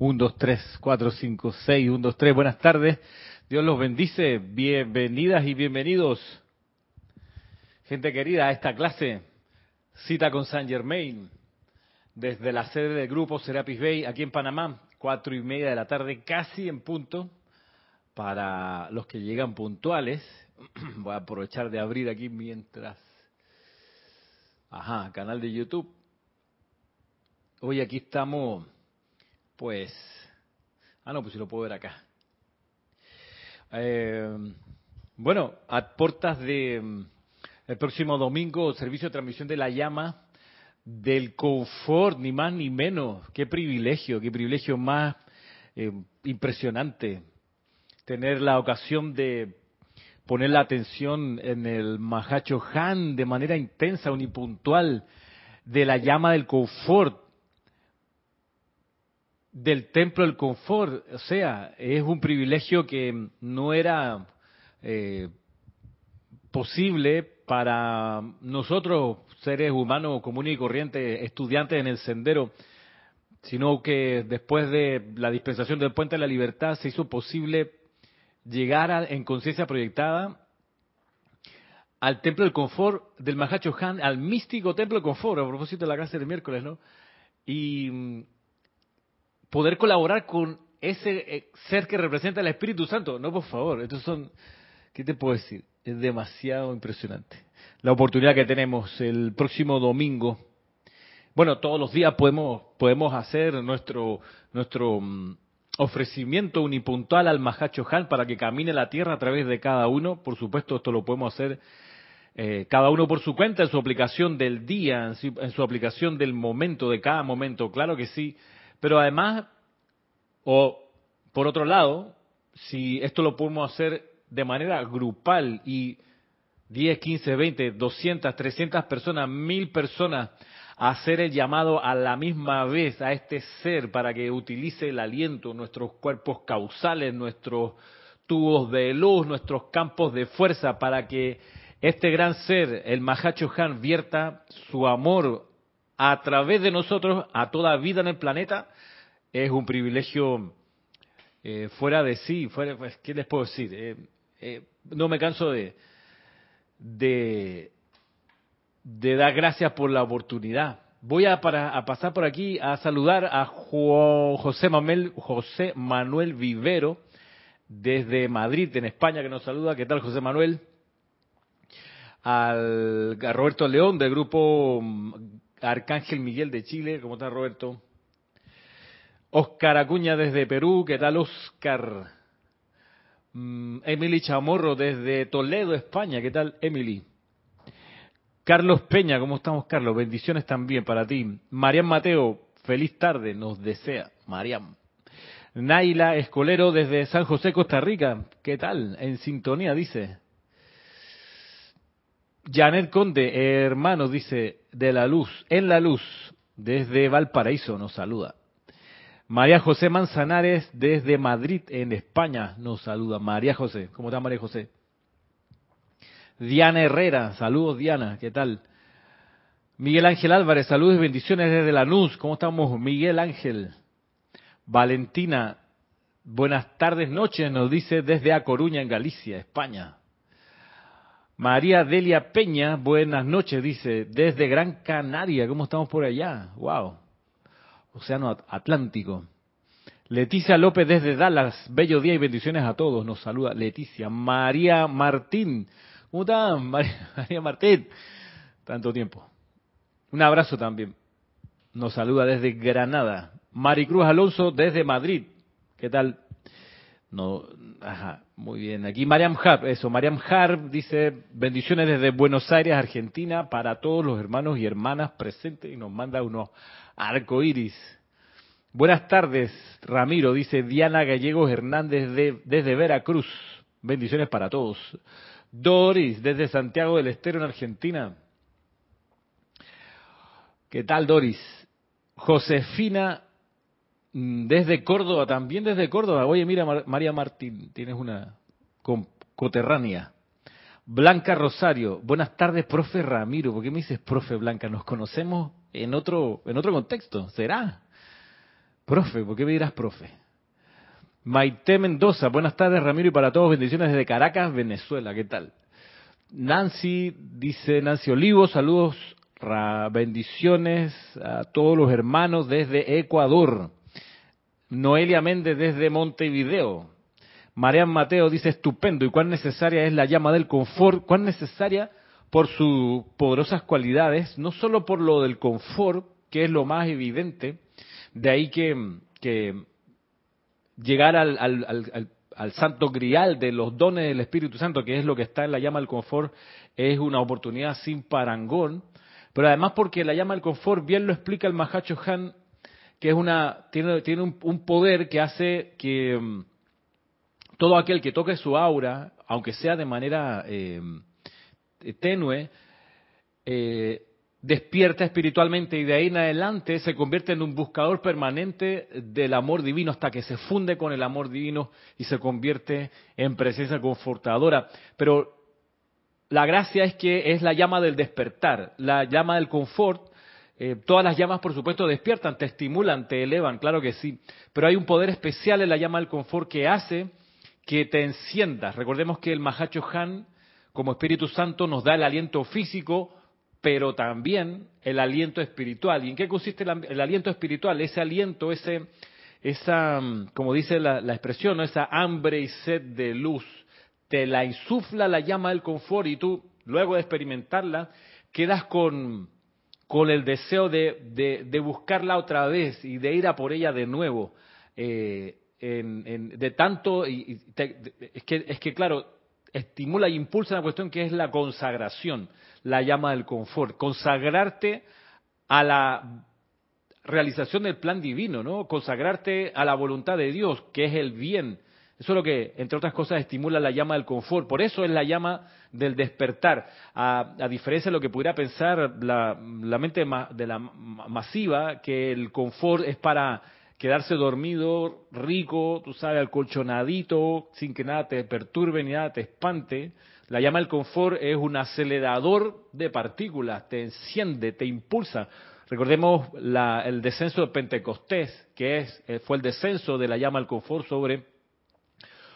1, 2, 3, 4, 5, 6, 1, 2, 3. Buenas tardes. Dios los bendice. Bienvenidas y bienvenidos. Gente querida, a esta clase, cita con San Germain, desde la sede del grupo Serapis Bay, aquí en Panamá, cuatro y media de la tarde, casi en punto, para los que llegan puntuales. Voy a aprovechar de abrir aquí mientras... Ajá, canal de YouTube. Hoy aquí estamos pues, ah, no, pues si lo puedo ver acá. Eh, bueno, a puertas de mm, el próximo domingo, servicio de transmisión de la llama del confort, ni más ni menos. Qué privilegio, qué privilegio más eh, impresionante tener la ocasión de poner la atención en el Mahacho Han de manera intensa, unipuntual, de la llama del confort del templo del confort. O sea, es un privilegio que no era eh, posible para nosotros, seres humanos comunes y corrientes, estudiantes en el sendero, sino que después de la dispensación del puente de la libertad se hizo posible llegar en conciencia proyectada al templo del confort del Mahacho Han, al místico templo del confort, a propósito de la clase de miércoles, ¿no? Y poder colaborar con ese eh, ser que representa el Espíritu Santo. No, por favor, estos son, ¿qué te puedo decir? Es demasiado impresionante. La oportunidad que tenemos el próximo domingo. Bueno, todos los días podemos, podemos hacer nuestro, nuestro mm, ofrecimiento unipuntual al Mahacho Han para que camine la tierra a través de cada uno. Por supuesto, esto lo podemos hacer eh, cada uno por su cuenta, en su aplicación del día, en su aplicación del momento, de cada momento. Claro que sí. Pero además, o por otro lado, si esto lo podemos hacer de manera grupal y 10, 15, 20, 200, 300 personas, 1000 personas, hacer el llamado a la misma vez a este ser para que utilice el aliento, nuestros cuerpos causales, nuestros tubos de luz, nuestros campos de fuerza, para que este gran ser, el Mahacho Han, vierta su amor a través de nosotros a toda vida en el planeta es un privilegio eh, fuera de sí. Fuera, pues, ¿Qué les puedo decir? Eh, eh, no me canso de, de, dar gracias por la oportunidad. Voy a, a pasar por aquí a saludar a José, Manuel, José Manuel Vivero desde Madrid, en España, que nos saluda. ¿Qué tal, José Manuel? Al, a Roberto León del grupo Arcángel Miguel de Chile. ¿Cómo está Roberto? Oscar Acuña desde Perú. ¿Qué tal, Oscar? Mm, Emily Chamorro desde Toledo, España. ¿Qué tal, Emily? Carlos Peña, ¿cómo estamos, Carlos? Bendiciones también para ti. Mariam Mateo, feliz tarde, nos desea. Mariam. Naila Escolero desde San José, Costa Rica. ¿Qué tal? En sintonía, dice. Janet Conde, hermano, dice, de la luz, en la luz, desde Valparaíso, nos saluda. María José Manzanares, desde Madrid, en España, nos saluda. María José, ¿cómo está María José? Diana Herrera, saludos Diana, ¿qué tal? Miguel Ángel Álvarez, saludos y bendiciones desde la luz, ¿cómo estamos? Miguel Ángel. Valentina, buenas tardes, noches, nos dice desde A Coruña, en Galicia, España. María Delia Peña, buenas noches, dice, desde Gran Canaria, ¿cómo estamos por allá? Wow. Océano Atlántico. Leticia López desde Dallas, bello día y bendiciones a todos, nos saluda Leticia. María Martín, ¿cómo están? María Martín, tanto tiempo. Un abrazo también. Nos saluda desde Granada. Maricruz Alonso desde Madrid. ¿Qué tal? No, ajá, muy bien. Aquí Mariam Harp, eso, Mariam Harp dice, bendiciones desde Buenos Aires, Argentina, para todos los hermanos y hermanas presentes y nos manda unos arcoíris. Buenas tardes, Ramiro, dice Diana Gallegos Hernández de, desde Veracruz. Bendiciones para todos. Doris, desde Santiago del Estero, en Argentina. ¿Qué tal, Doris? Josefina desde Córdoba, también desde Córdoba. Oye, mira, María Martín, tienes una coterránea. Blanca Rosario, buenas tardes, profe Ramiro. ¿Por qué me dices profe Blanca? Nos conocemos en otro, en otro contexto, ¿será? Profe, ¿por qué me dirás profe? Maite Mendoza, buenas tardes Ramiro y para todos, bendiciones desde Caracas, Venezuela, ¿qué tal? Nancy, dice Nancy Olivo, saludos, bendiciones a todos los hermanos desde Ecuador. Noelia Méndez desde Montevideo. Marian Mateo dice, estupendo, ¿y cuán necesaria es la llama del confort? ¿Cuán necesaria por sus poderosas cualidades? No solo por lo del confort, que es lo más evidente, de ahí que, llegar al, al, al, santo grial de los dones del Espíritu Santo, que es lo que está en la llama del confort, es una oportunidad sin parangón, pero además porque la llama del confort bien lo explica el Mahacho Han, que es una, tiene, tiene un, poder que hace que mm, todo aquel que toque su aura, aunque sea de manera eh, tenue, eh, despierta espiritualmente y de ahí en adelante se convierte en un buscador permanente del amor divino hasta que se funde con el amor divino y se convierte en presencia confortadora. Pero la gracia es que es la llama del despertar, la llama del confort. Eh, todas las llamas, por supuesto, despiertan, te estimulan, te elevan, claro que sí. Pero hay un poder especial en la llama del confort que hace que te enciendas. Recordemos que el Mahacho Han, como Espíritu Santo, nos da el aliento físico, pero también el aliento espiritual. ¿Y en qué consiste el, aliento espiritual? Ese aliento, ese, esa, como dice la, expresión, esa hambre y sed de luz, te la insufla la llama del confort y tú, luego de experimentarla, quedas con, con el deseo de, de, buscarla otra vez y de ir a por ella de nuevo. Eh, de tanto, y, es, que, es que claro, estimula e impulsa una cuestión que es la consagración la llama del confort, consagrarte a la realización del plan divino, ¿no? Consagrarte a la voluntad de Dios, que es el bien. Eso es lo que, entre otras cosas, estimula la llama del confort. Por eso es la llama del despertar. A, diferencia de lo que pudiera pensar la, mente de la masiva, que el confort es para quedarse dormido, rico, tú sabes, alcolchonadito, sin que nada te perturbe ni nada te espante. La llama del confort es un acelerador de partículas, te enciende, te impulsa. Recordemos el descenso de Pentecostés, que es, eh, fue el descenso de la llama del confort sobre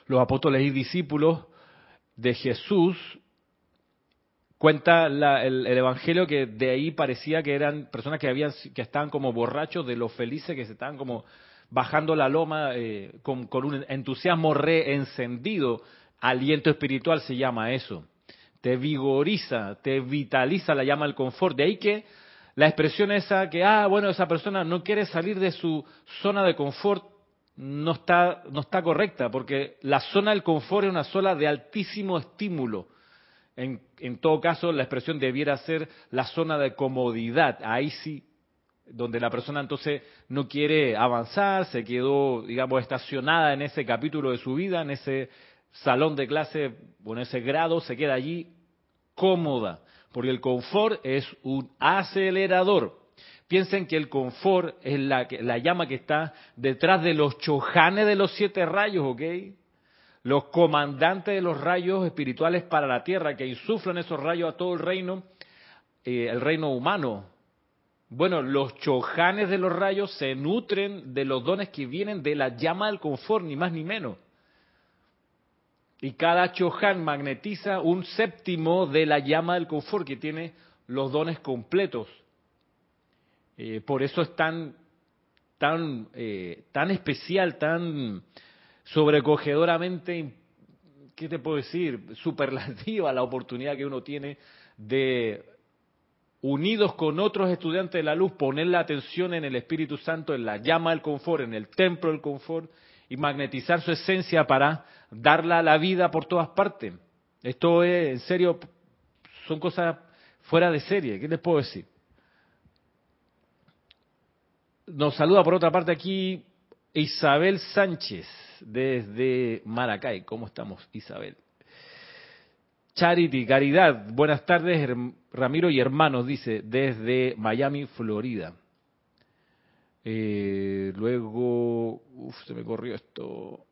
los apóstoles y discípulos de Jesús. Cuenta el, Evangelio que de ahí parecía que eran personas que, habían, que estaban como borrachos de lo felices, que se estaban como bajando la loma eh, con, un entusiasmo reencendido Aliento espiritual se llama eso. Te vigoriza, te vitaliza, la llama el confort. De ahí que la expresión esa que, ah, bueno, esa persona no quiere salir de su zona de confort, no está, no está correcta, porque la zona del confort es una zona de altísimo estímulo. En, en todo caso, la expresión debiera ser la zona de comodidad. Ahí sí, donde la persona entonces no quiere avanzar, se quedó, digamos, estacionada en ese capítulo de su vida, en ese salón de clase o en ese grado se queda allí cómoda, porque el confort es un acelerador. Piensen que el confort es la, la llama que está detrás de los chojanes de los siete rayos, ¿ok? Los comandantes de los rayos espirituales para la tierra que insuflan esos rayos a todo el reino, eh, el reino humano. Bueno, los chojanes de los rayos se nutren de los dones que vienen de la llama del confort, ni más ni menos. Y cada Chohan magnetiza un séptimo de la llama del confort que tiene los dones completos. Eh, por eso es tan, tan, eh, tan especial, tan sobrecogedoramente, ¿qué te puedo decir? Superlativa la oportunidad que uno tiene de, unidos con otros estudiantes de la luz, poner la atención en el Espíritu Santo, en la llama del confort, en el templo del confort, y magnetizar su esencia para darla a la vida por todas partes. Esto es, en serio, son cosas fuera de serie. ¿Qué les puedo decir? Nos saluda por otra parte aquí Isabel Sánchez desde Maracay. ¿Cómo estamos, Isabel? Charity, Caridad, buenas tardes, Ramiro y hermanos, dice, desde Miami, Florida. Eh, luego, uff, se me corrió esto.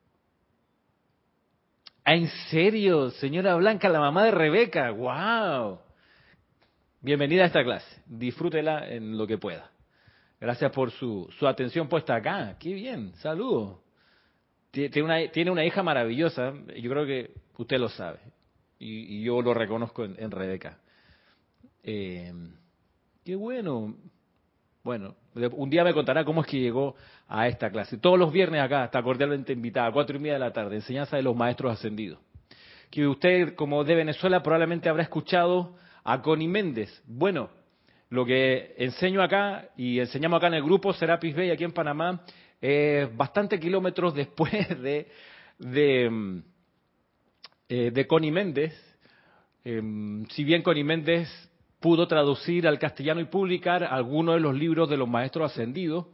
Ah, ¿En serio? Señora Blanca, la mamá de Rebeca. ¡Wow! Bienvenida a esta clase. Disfrútela en lo que pueda. Gracias por su, su atención puesta acá. Qué bien, saludos. Tiene una, tiene una hija maravillosa, yo creo que usted lo sabe, y, yo lo reconozco en, Rebeca. Eh, qué bueno. Bueno, un día me contará cómo es que llegó a esta clase. Todos los viernes acá está cordialmente invitada, a cuatro y media de la tarde, enseñanza de los maestros ascendidos. Que usted, como de Venezuela, probablemente habrá escuchado a Connie Méndez. Bueno, lo que enseño acá y enseñamos acá en el grupo Serapis Bay aquí en Panamá, es bastante kilómetros después de, de, eh, de Connie Méndez. Em, si bien Connie Méndez pudo traducir al castellano y publicar algunos de los libros de los maestros ascendidos,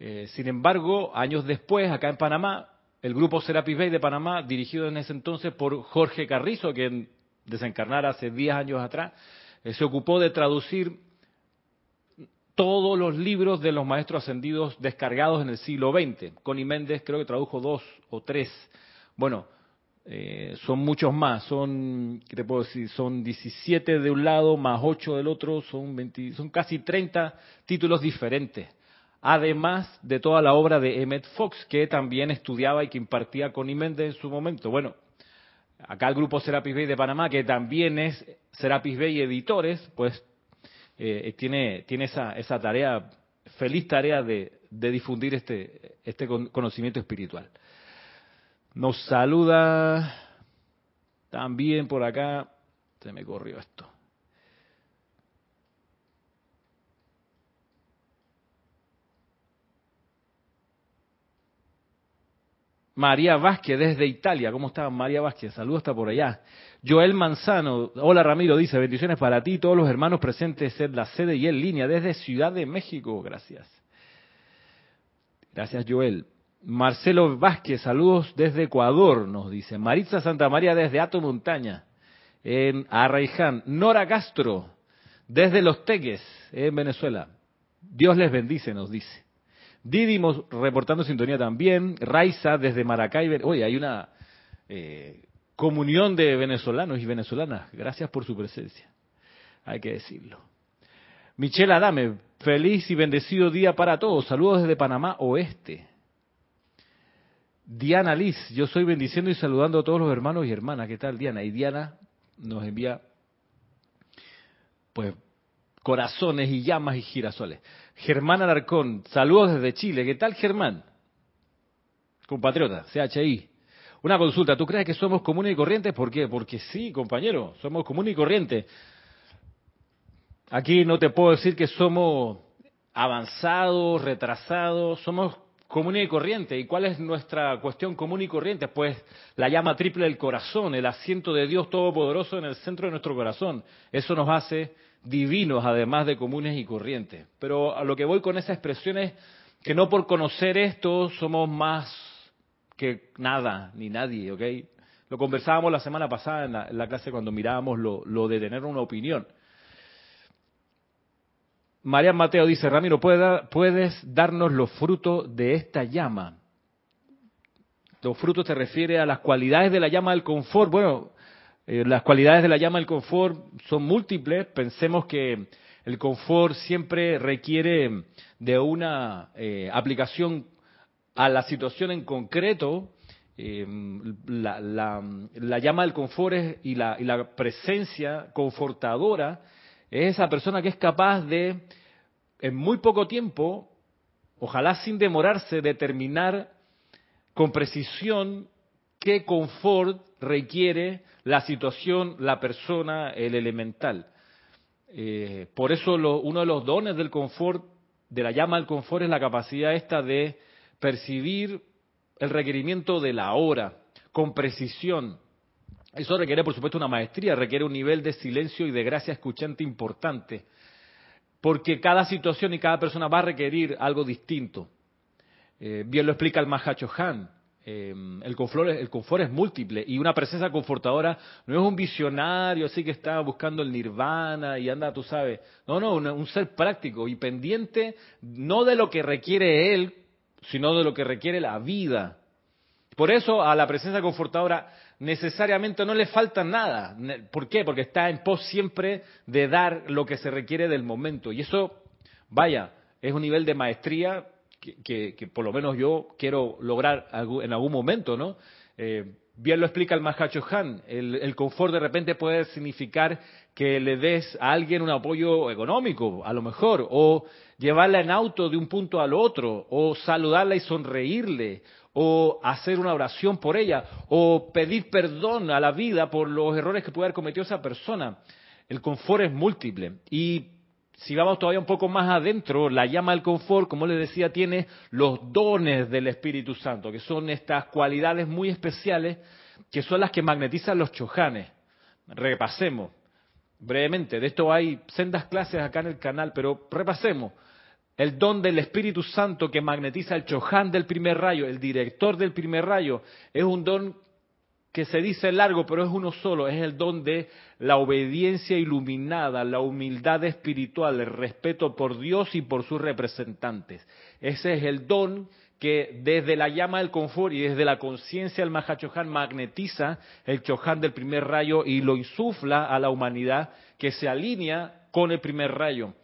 eh, sin embargo, años después, acá en Panamá, el grupo Serapis Bay de Panamá, dirigido en ese entonces por Jorge Carrizo, quien desencarnara hace 10 años atrás, eh, se ocupó de traducir todos los libros de los maestros ascendidos descargados en el siglo XX. Connie Méndez creo que tradujo dos o tres. Bueno, eh, son muchos más, son, ¿qué te puedo decir? Son 17 de un lado más 8 del otro, son, son casi 30 títulos diferentes. Además de toda la obra de Emmett Fox, que también estudiaba y que impartía Connie Méndez en su momento. Bueno, acá el grupo Serapis Bay de Panamá, que también es Serapis Bay Editores, pues eh, tiene, tiene esa, esa tarea, feliz tarea de, de difundir este, este conocimiento espiritual. Nos saluda también por acá, se me corrió esto. María Vázquez desde Italia. ¿Cómo está María Vázquez? Saludos hasta por allá. Joel Manzano, hola Ramiro, dice, bendiciones para ti, todos los hermanos presentes en la sede y en línea desde Ciudad de México. Gracias. Gracias Joel. Marcelo Vázquez, saludos desde Ecuador, nos dice. Maritza Santa María desde Ato Montaña, en Arraiján. Nora Castro, desde Los Teques, en Venezuela. Dios les bendice, nos dice. Didimos reportando sintonía también. Raiza desde Maracay. Oye, hay una eh, comunión de venezolanos y venezolanas. Gracias por su presencia. Hay que decirlo. Michelle Adame, feliz y bendecido día para todos. Saludos desde Panamá Oeste. Diana Liz, yo soy bendiciendo y saludando a todos los hermanos y hermanas. ¿Qué tal, Diana? Y Diana nos envía, pues, corazones y llamas y girasoles. Germán Alarcón, saludos desde Chile. ¿Qué tal, Germán? Compatriota, CHI. Una consulta, ¿tú crees que somos comunes y corrientes? ¿Por qué? Porque sí, compañero, somos comunes y corrientes. Aquí no te puedo decir que somos avanzados, retrasados, somos comunes y corrientes. ¿Y cuál es nuestra cuestión común y corriente? Pues la llama triple del corazón, el asiento de Dios Todopoderoso en el centro de nuestro corazón. Eso nos hace divinos, además de comunes y corrientes. Pero a lo que voy con esa expresión es que no por conocer esto somos más que nada, ni nadie, ¿ok? Lo conversábamos la semana pasada en la, clase cuando mirábamos lo, de tener una opinión. María Mateo dice, Ramiro, ¿puedes darnos los frutos de esta llama? Los frutos te refiere a las cualidades de la llama del confort. Bueno, eh, las cualidades de la llama del confort son múltiples. Pensemos que el confort siempre requiere de una eh, aplicación a la situación en concreto. Eh, la, llama del confort y, la, presencia confortadora es esa persona que es capaz de, en muy poco tiempo, ojalá sin demorarse, determinar con precisión qué confort requiere la situación, la persona, el elemental. Eh, por eso uno de los dones del confort, de la llama del confort, es la capacidad esta de percibir el requerimiento de la hora con precisión. Eso requiere, por supuesto, una maestría, requiere un nivel de silencio y de gracia escuchante importante, porque cada situación y cada persona va a requerir algo distinto. Eh, bien lo explica el Mahacho Han. Em, el, confort, el confort es múltiple y una presencia confortadora no es un visionario así que está buscando el nirvana y anda, tú sabes. No, no, un, ser práctico y pendiente no de lo que requiere él, sino de lo que requiere la vida. Por eso a la presencia confortadora necesariamente no le falta nada. ¿Por qué? Porque está en pos siempre de dar lo que se requiere del momento. Y eso, vaya, es un nivel de maestría que, por lo menos yo quiero lograr en algún momento, ¿no? Eh, bien lo explica el Mahacho Han, el, el, confort de repente puede significar que le des a alguien un apoyo económico, a lo mejor, o llevarla en auto de un punto al otro, o saludarla y sonreírle, o hacer una oración por ella, o pedir perdón a la vida por los errores que puede haber cometido esa persona. El confort es múltiple. Y si vamos todavía un poco más adentro, la llama del confort, como les decía, tiene los dones del Espíritu Santo, que son estas cualidades muy especiales que son las que magnetizan los chojanes. Repasemos brevemente, de esto hay sendas clases acá en el canal, pero repasemos. El don del Espíritu Santo que magnetiza el choján del primer rayo, el director del primer rayo, es un don que se dice largo, pero es uno solo, es el don de la obediencia iluminada, la humildad espiritual, el respeto por Dios y por sus representantes. Ese es el don que desde la llama del confort y desde la conciencia del Mahachohan magnetiza el Chohan del primer rayo y lo insufla a la humanidad que se alinea con el primer rayo.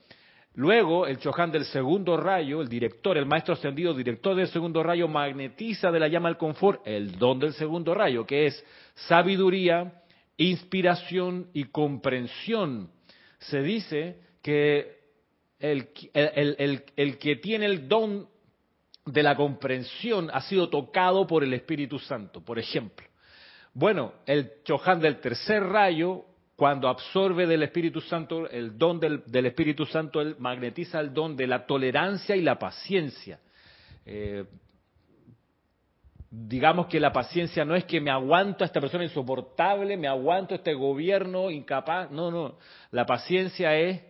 Luego, el Chohan del segundo rayo, el director, el maestro ascendido, director del segundo rayo, magnetiza de la llama del confort el don del segundo rayo, que es sabiduría, inspiración y comprensión. Se dice que el, el, que tiene el don de la comprensión ha sido tocado por el Espíritu Santo, por ejemplo. Bueno, el Chohan del tercer rayo cuando absorbe del Espíritu Santo el don del, Espíritu Santo, él magnetiza el don de la tolerancia y la paciencia. Eh, digamos que la paciencia no es que me aguanto a esta persona insoportable, me aguanto a este gobierno incapaz, no, no, la paciencia es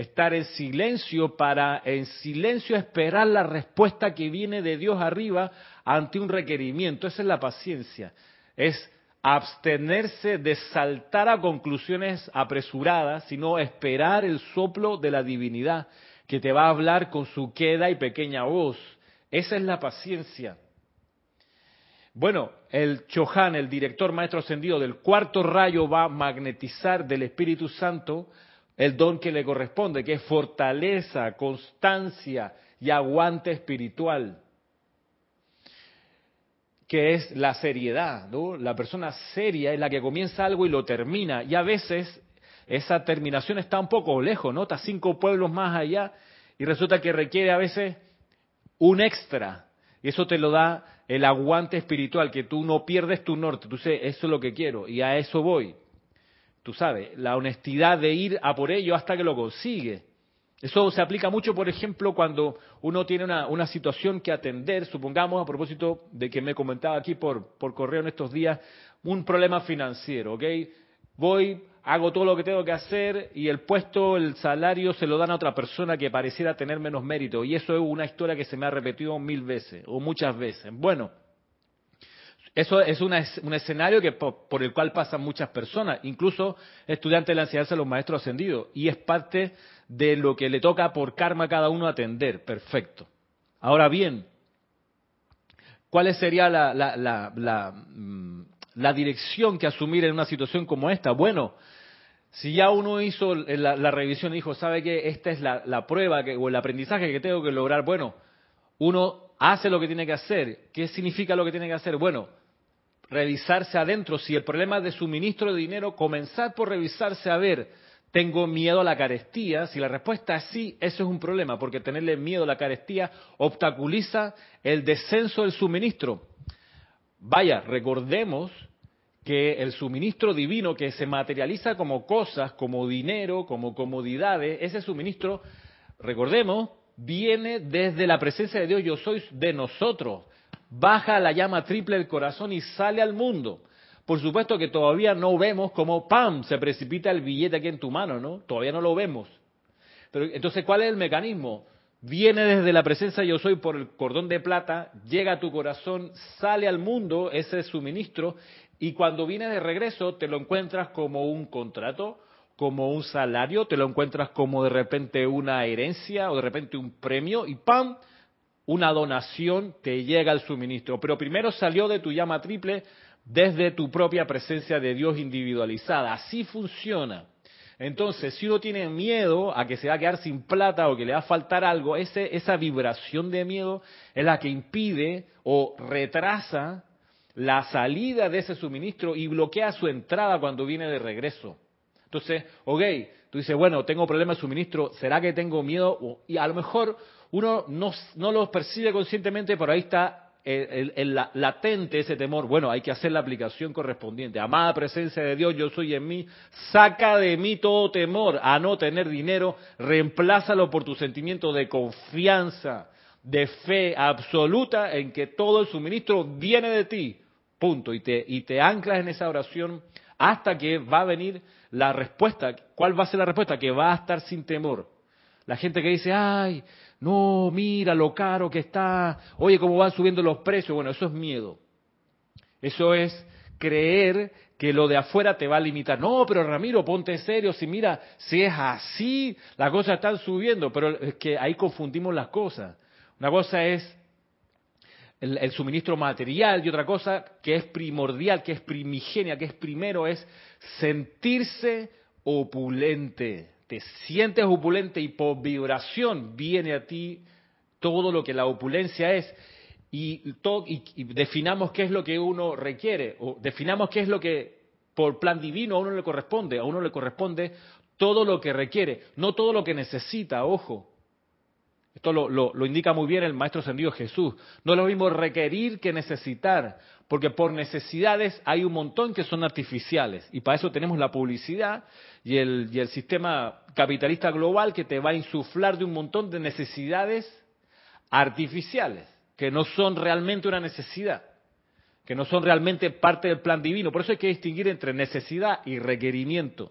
estar en silencio para en silencio esperar la respuesta que viene de Dios arriba ante un requerimiento, esa es la paciencia, es abstenerse de saltar a conclusiones apresuradas, sino esperar el soplo de la divinidad que te va a hablar con su queda y pequeña voz. Esa es la paciencia. Bueno, el Chohan, el director maestro ascendido del cuarto rayo, va a magnetizar del Espíritu Santo el don que le corresponde, que es fortaleza, constancia y aguante espiritual que es la seriedad, ¿no? La persona seria es la que comienza algo y lo termina, y a veces esa terminación está un poco lejos, ¿no? Está cinco pueblos más allá y resulta que requiere a veces un extra, y eso te lo da el aguante espiritual, que tú no pierdes tu norte, tú sabes, eso es lo que quiero y a eso voy. Tú sabes, la honestidad de ir a por ello hasta que lo consigue. Eso se aplica mucho, por ejemplo, cuando uno tiene una, situación que atender, supongamos, a propósito de que me comentaba aquí por, por correo en estos días, un problema financiero, ¿ok? Voy, hago todo lo que tengo que hacer y el puesto, el salario se lo dan a otra persona que pareciera tener menos mérito. Y eso es una historia que se me ha repetido mil veces o muchas veces. Bueno, eso es un escenario que, por, el cual pasan muchas personas, incluso estudiantes de la enseñanza de los maestros ascendidos, y es parte de lo que le toca por karma a cada uno atender. Perfecto. Ahora bien, ¿cuál sería la, la, mm, dirección que asumir en una situación como esta? Bueno, si ya uno hizo la, revisión y dijo, sabe que esta es la, prueba que, o el aprendizaje que tengo que lograr, bueno, uno hace lo que tiene que hacer. ¿Qué significa lo que tiene que hacer? Bueno, revisarse adentro. Si el problema de suministro de dinero, comenzar por revisarse a ver, ¿tengo miedo a la carestía? Si la respuesta es sí, eso es un problema, porque tenerle miedo a la carestía obstaculiza el descenso del suministro. Vaya, recordemos que el suministro divino que se materializa como cosas, como dinero, como comodidades, ese suministro, recordemos, viene desde la presencia de Dios, yo soy de nosotros baja la llama triple del corazón y sale al mundo. Por supuesto que todavía no vemos cómo ¡pam! se precipita el billete aquí en tu mano, ¿no? Todavía no lo vemos. Pero entonces, ¿cuál es el mecanismo? Viene desde la presencia yo soy por el cordón de plata, llega a tu corazón, sale al mundo ese suministro y cuando viene de regreso te lo encuentras como un contrato, como un salario, te lo encuentras como de repente una herencia o de repente un premio y ¡pam! Una donación te llega al suministro, pero primero salió de tu llama triple desde tu propia presencia de Dios individualizada. Así funciona. Entonces, si uno tiene miedo a que se va a quedar sin plata o que le va a faltar algo, ese, esa vibración de miedo es la que impide o retrasa la salida de ese suministro y bloquea su entrada cuando viene de regreso. Entonces, ok, tú dices, bueno, tengo problemas de suministro, ¿será que tengo miedo? Y a lo mejor uno no, no lo percibe conscientemente, pero ahí está el, latente ese temor, bueno, hay que hacer la aplicación correspondiente. Amada presencia de Dios, yo soy en mí, saca de mí todo temor a no tener dinero, reemplázalo por tu sentimiento de confianza, de fe absoluta en que todo el suministro viene de ti, punto. Y te, y te anclas en esa oración hasta que va a venir la respuesta. ¿Cuál va a ser la respuesta? Que va a estar sin temor. La gente que dice, ay, no, mira lo caro que está, oye, cómo van subiendo los precios. Bueno, eso es miedo. Eso es creer que lo de afuera te va a limitar. No, pero Ramiro, ponte serio, si mira, si es así, las cosas están subiendo, pero es que ahí confundimos las cosas. Una cosa es el, el, suministro material y otra cosa que es primordial, que es primigenia, que es primero, es sentirse opulente te sientes opulente y por vibración viene a ti todo lo que la opulencia es. Y, definamos qué es lo que uno requiere, o definamos qué es lo que por plan divino a uno le corresponde. A uno le corresponde todo lo que requiere, no todo lo que necesita, ojo. Esto lo, lo indica muy bien el Maestro Ascendido Jesús. No es lo mismo requerir que necesitar, porque por necesidades hay un montón que son artificiales, y para eso tenemos la publicidad y el, y el sistema capitalista global que te va a insuflar de un montón de necesidades artificiales, que no son realmente una necesidad, que no son realmente parte del plan divino. Por eso hay que distinguir entre necesidad y requerimiento.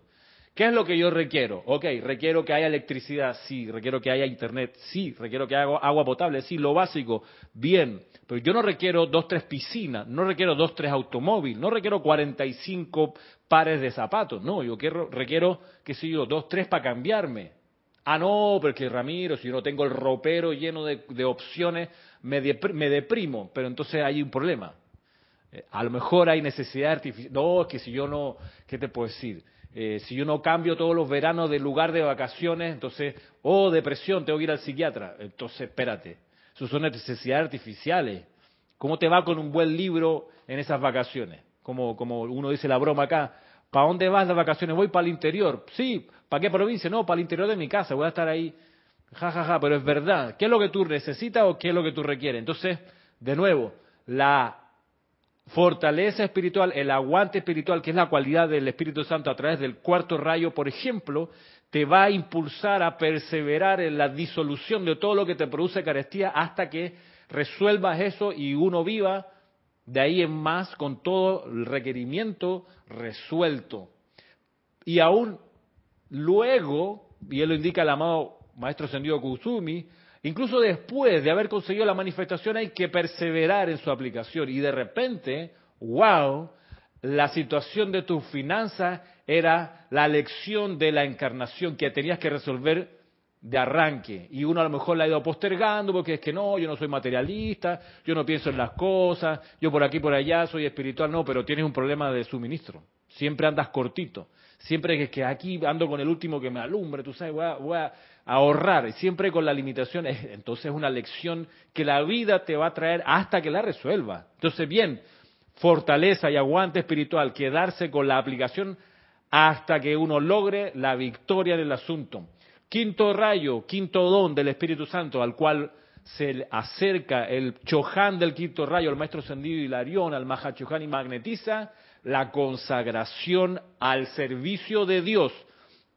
¿Qué es lo que yo requiero? Ok, requiero que haya electricidad, sí, requiero que haya internet, sí, requiero que haya agua potable, sí, lo básico, bien. Pero yo no requiero dos, tres piscinas, no requiero dos, tres automóviles, no requiero 45 pares de zapatos, no, yo quiero, requiero, qué sé yo, dos, tres para cambiarme. Ah, no, porque Ramiro, si yo no tengo el ropero lleno de, opciones, me, me deprimo, pero entonces hay un problema. Eh, a lo mejor hay necesidad artificial. No, es que si yo no, ¿qué te puedo decir? Eh, si yo no cambio todos los veranos de lugar de vacaciones, entonces, oh, depresión, tengo que ir al psiquiatra. Entonces, espérate, eso son necesidades artificiales. ¿Cómo te va con un buen libro en esas vacaciones? Como, como uno dice la broma acá, ¿para dónde vas las vacaciones? Voy para el interior. Sí, ¿para qué provincia? No, para el interior de mi casa, voy a estar ahí. Ja, ja, ja, pero es verdad. ¿Qué es lo que tú necesitas o qué es lo que tú requieres? Entonces, de nuevo, la fortaleza espiritual, el aguante espiritual, que es la cualidad del Espíritu Santo a través del cuarto rayo, por ejemplo, te va a impulsar a perseverar en la disolución de todo lo que te produce carestía hasta que resuelvas eso y uno viva de ahí en más con todo el requerimiento resuelto. Y aún luego, y él lo indica el amado Maestro Sendido Kusumi, Incluso después de haber conseguido la manifestación hay que perseverar en su aplicación y de repente, wow, la situación de tus finanzas era la lección de la encarnación que tenías que resolver de arranque. Y uno a lo mejor la ha ido postergando porque es que no, yo no soy materialista, yo no pienso en las cosas, yo por aquí por allá soy espiritual, no, pero tienes un problema de suministro. Siempre andas cortito. Siempre que, que aquí ando con el último que me alumbre, tú sabes, voy a, ahorrar, siempre con la limitación. Entonces es una lección que la vida te va a traer hasta que la resuelva. Entonces, bien, fortaleza y aguante espiritual, quedarse con la aplicación hasta que uno logre la victoria del asunto. Quinto rayo, quinto don del Espíritu Santo al cual se acerca el Chohan del quinto rayo, el maestro Sendido Hilarión, al Mahachohan y magnetiza la consagración al servicio de Dios.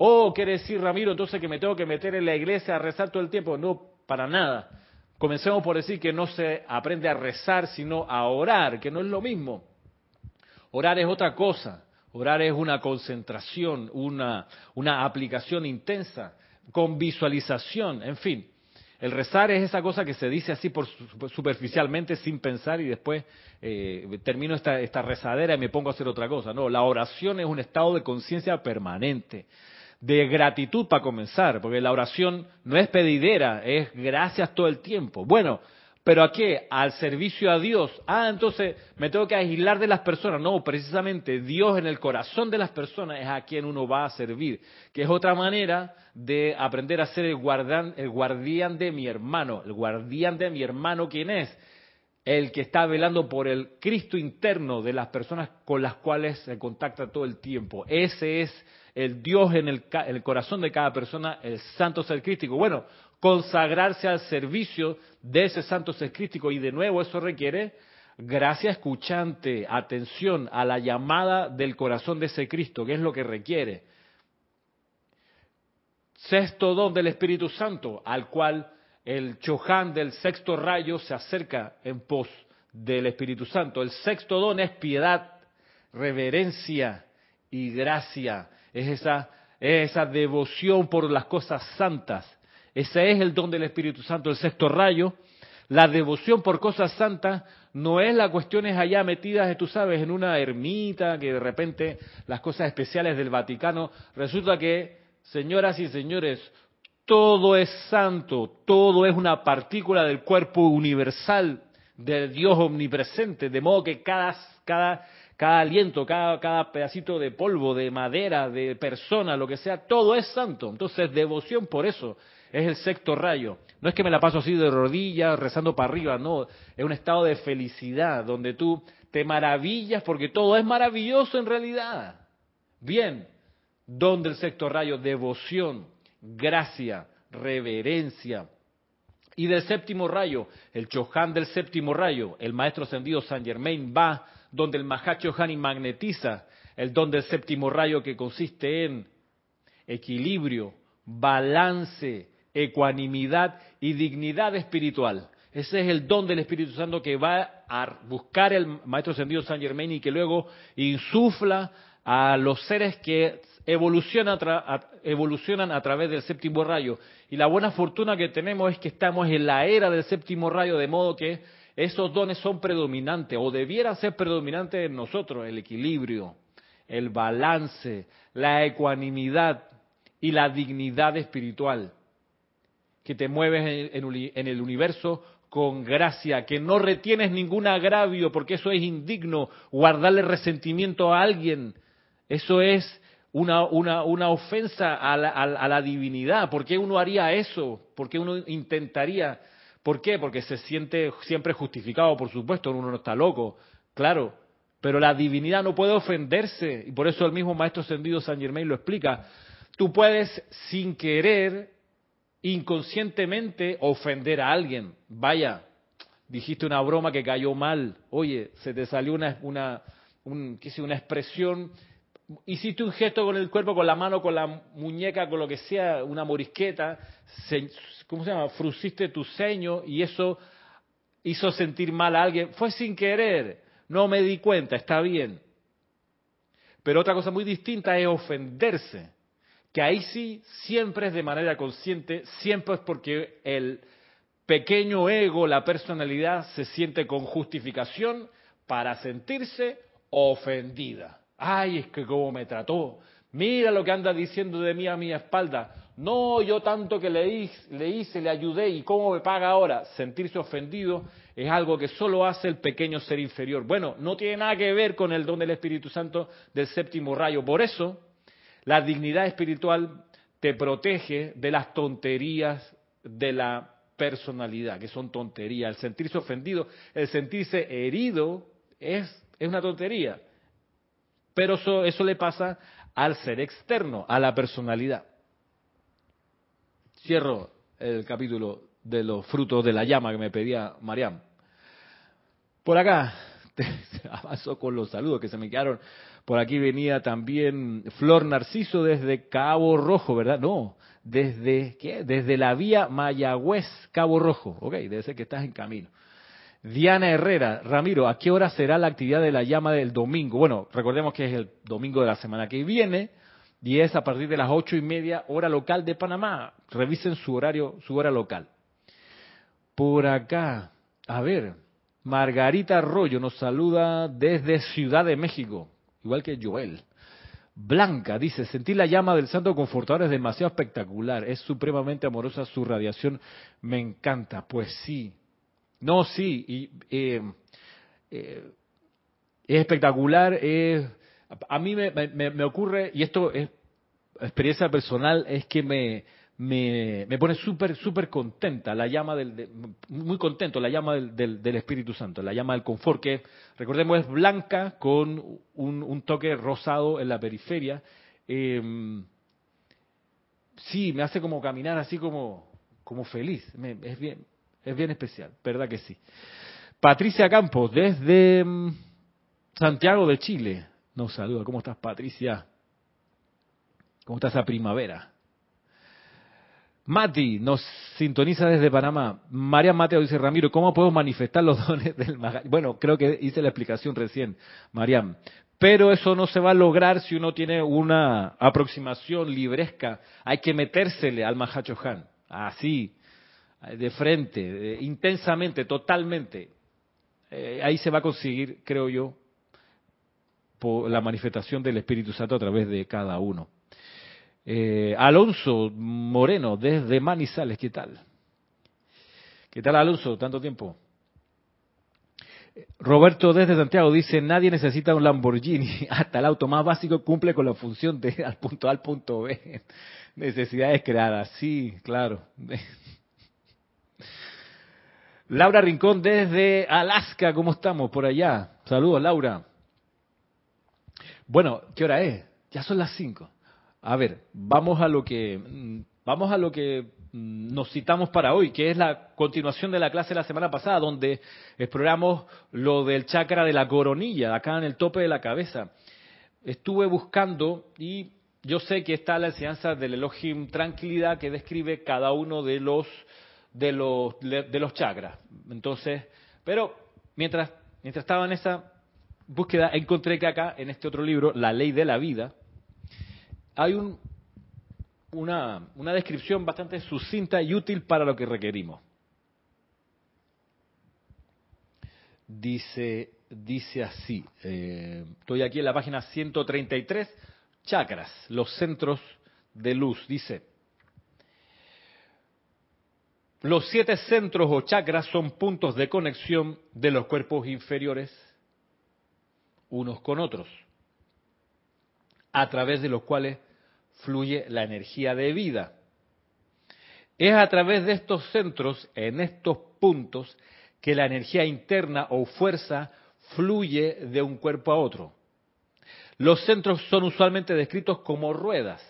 Oh, quiere decir Ramiro, entonces que me tengo que meter en la iglesia a rezar todo el tiempo. No, para nada. Comencemos por decir que no se aprende a rezar, sino a orar, que no es lo mismo. Orar es otra cosa. Orar es una concentración, una, una aplicación intensa, con visualización, en fin. El rezar es esa cosa que se dice así por superficialmente, sin pensar, y después eh, termino esta, esta rezadera y me pongo a hacer otra cosa. No, la oración es un estado de conciencia permanente, de gratitud para comenzar, porque la oración no es pedidera, es gracias todo el tiempo. Bueno, ¿Pero a qué? Al servicio a Dios. Ah, entonces me tengo que aislar de las personas. No, precisamente Dios en el corazón de las personas es a quien uno va a servir. Que es otra manera de aprender a ser el el guardián de mi hermano. El guardián de mi hermano, ¿quién es? El que está velando por el Cristo interno de las personas con las cuales se contacta todo el tiempo. Ese es el Dios en el, el corazón de cada persona, el santo ser crístico. Bueno, consagrarse al servicio de ese santo ser crístico y de nuevo eso requiere gracia escuchante, atención a la llamada del corazón de ese Cristo, que es lo que requiere. Sexto don del Espíritu Santo, al cual el Chohan del sexto rayo se acerca en pos del Espíritu Santo. El sexto don es piedad, reverencia y gracia. Es esa, es esa devoción por las cosas santas ese es el don del Espíritu Santo, el sexto rayo. La devoción por cosas santas no es las cuestiones allá metidas, tú sabes, en una ermita, que de repente las cosas especiales del Vaticano. Resulta que, señoras y señores, todo es santo, todo es una partícula del cuerpo universal del Dios omnipresente, de modo que cada, cada, cada aliento, cada, cada pedacito de polvo, de madera, de persona, lo que sea, todo es santo. Entonces, devoción por eso es el sexto rayo. No es que me la paso así de rodillas, rezando para arriba, no, es un estado de felicidad donde tú te maravillas porque todo es maravilloso en realidad. Bien, don del sexto rayo, devoción, gracia, reverencia. Y del séptimo rayo, el Chohan del séptimo rayo, el maestro ascendido San Germain va donde el Mahachohan magnetiza el don del séptimo rayo que consiste en equilibrio, balance, ecuanimidad y dignidad espiritual. Ese es el don del Espíritu Santo que va a buscar el Maestro Ascendido San Germain y que luego insufla a los seres que a, evolucionan a través del séptimo rayo. Y la buena fortuna que tenemos es que estamos en la era del séptimo rayo, de modo que esos dones son predominantes o debieran ser predominantes en nosotros, el equilibrio, el balance, la ecuanimidad y la dignidad espiritual que te mueves en, el universo con gracia, que no retienes ningún agravio, porque eso es indigno, guardarle resentimiento a alguien, eso es una, una, una ofensa a la, a la, divinidad. ¿Por qué uno haría eso? ¿Por qué uno intentaría? ¿Por qué? Porque se siente siempre justificado, por supuesto, uno no está loco, claro, pero la divinidad no puede ofenderse, y por eso el mismo Maestro Ascendido San Germain lo explica. Tú puedes, sin querer, inconscientemente ofender a alguien. Vaya, dijiste una broma que cayó mal. Oye, se te salió una, una, un, ¿qué sé, una expresión. Hiciste un gesto con el cuerpo, con la mano, con la muñeca, con lo que sea, una morisqueta. ¿Cómo se llama? Fruciste tu ceño y eso hizo sentir mal a alguien. Fue sin querer. No me di cuenta, está bien. Pero otra cosa muy distinta es ofenderse que ahí sí siempre es de manera consciente, siempre es porque el pequeño ego, la personalidad, se siente con justificación para sentirse ofendida. Ay, es que cómo me trató. Mira lo que anda diciendo de mí a mi espalda. No, yo tanto que le hice, le hice, le ayudé y cómo me paga ahora. Sentirse ofendido es algo que solo hace el pequeño ser inferior. Bueno, no tiene nada que ver con el don del Espíritu Santo del séptimo rayo. Por eso, la dignidad espiritual te protege de las tonterías de la personalidad, que son tonterías. El sentirse ofendido, el sentirse herido es, es una tontería. Pero eso, eso le pasa al ser externo, a la personalidad. Cierro el capítulo de los frutos de la llama que me pedía Mariam. Por acá, avanzo con los saludos que se me quedaron por aquí venía también Flor Narciso desde Cabo Rojo, ¿verdad? No, desde, ¿qué? Desde la vía Mayagüez, Cabo Rojo. Ok, debe ser que estás en camino. Diana Herrera, Ramiro, ¿a qué hora será la actividad de la llama del domingo? Bueno, recordemos que es el domingo de la semana que viene y es a partir de las ocho y media hora local de Panamá. Revisen su horario, su hora local. Por acá, a ver, Margarita Arroyo nos saluda desde Ciudad de México igual que Joel. Blanca dice, sentir la llama del Santo Confortador es demasiado espectacular, es supremamente amorosa su radiación, me encanta. Pues sí, No, sí, y, eh, eh, es espectacular. A mí me, me, ocurre, y esto es experiencia personal, es que me, me, me pone súper, súper contenta la llama del, muy contento la llama del, Espíritu Santo, la llama del confort, que recordemos es blanca con un, toque rosado en la periferia. Eh, sí, me hace como caminar así como, como feliz. es bien, es bien especial, ¿verdad que sí? Patricia Campos, desde mm, Santiago de Chile, nos saluda. ¿Cómo estás, Patricia? ¿Cómo está esa primavera? Mati nos sintoniza desde Panamá. María Mateo dice, Ramiro, ¿cómo puedo manifestar los dones del Bueno, creo que hice la explicación recién, Mariam. Pero eso no se va a lograr si uno tiene una aproximación libresca. Hay que metérsele al Mahachohan, así, de frente, intensamente, totalmente. Eh, ahí se va a conseguir, creo yo, la manifestación del Espíritu Santo a través de cada uno. Eh, Alonso Moreno, desde Manizales, ¿qué tal? ¿Qué tal, Alonso? Tanto tiempo. Roberto desde Santiago dice, nadie necesita un Lamborghini, hasta el auto más básico cumple con la función de al punto A al punto B. Necesidades creadas, sí, claro. Laura Rincón desde Alaska, ¿cómo estamos por allá? Saludos, Laura. Bueno, ¿qué hora es? Ya son las 5. A ver, vamos a lo que mm, vamos a lo que mm, nos citamos para hoy, que es la continuación de la clase de la semana pasada, donde exploramos lo del chakra de la coronilla, acá en el tope de la cabeza. Estuve buscando y yo sé que está la enseñanza del Elohim Tranquilidad que describe cada uno de los de los de los chakras. Entonces, pero mientras mientras estaba en esa búsqueda encontré que acá en este otro libro, La Ley de la Vida, hay una, descripción bastante sucinta y útil para lo que requerimos. Dice, dice así, eh, estoy aquí en la página 133, chakras, los centros de luz, dice, los siete centros o chakras son puntos de conexión de los cuerpos inferiores unos con otros, a través de los cuales fluye la energía de vida. Es a través de estos centros, en estos puntos, que la energía interna o fuerza fluye de un cuerpo a otro. Los centros son usualmente descritos como ruedas,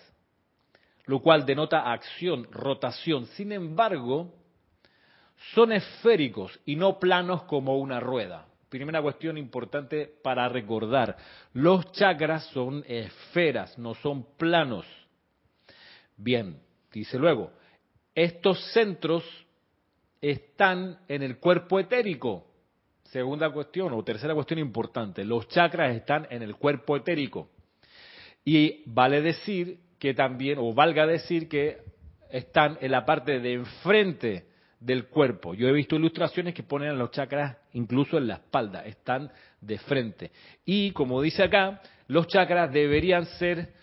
lo cual denota acción, rotación. Sin embargo, son esféricos y no planos como una rueda. Primera cuestión importante para recordar. Los chakras son esferas, no son planos. Bien, dice luego, estos centros están en el cuerpo etérico. Segunda cuestión o tercera cuestión importante, los chakras están en el cuerpo etérico. Y vale decir que también, o valga decir que están en la parte de enfrente del cuerpo. Yo he visto ilustraciones que ponen a los chakras incluso en la espalda, están de frente. Y como dice acá, los chakras deberían ser